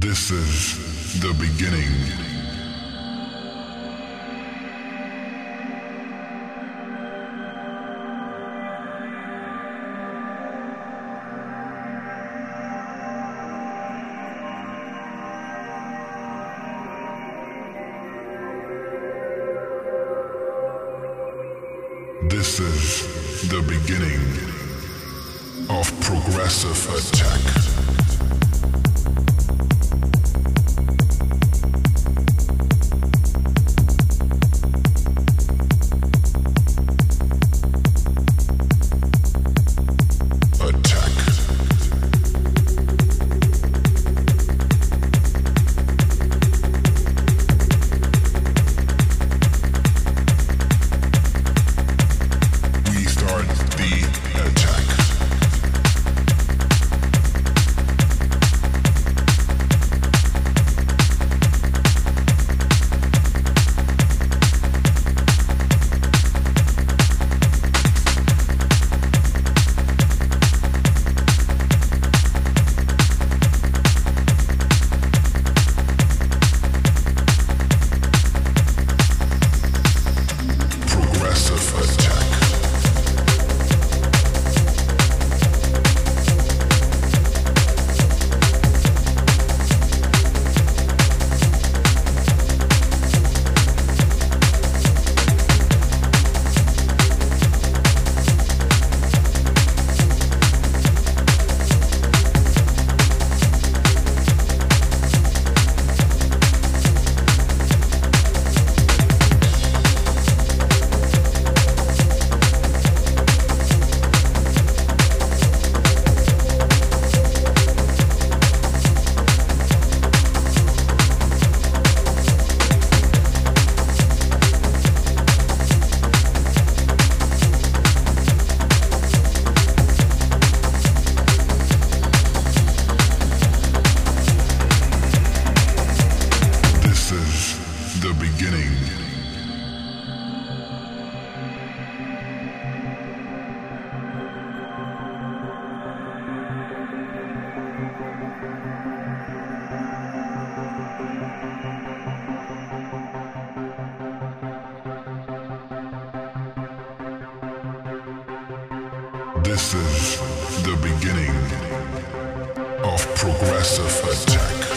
This is the beginning. This is the beginning of progressive attack. This is the beginning of progressive attack.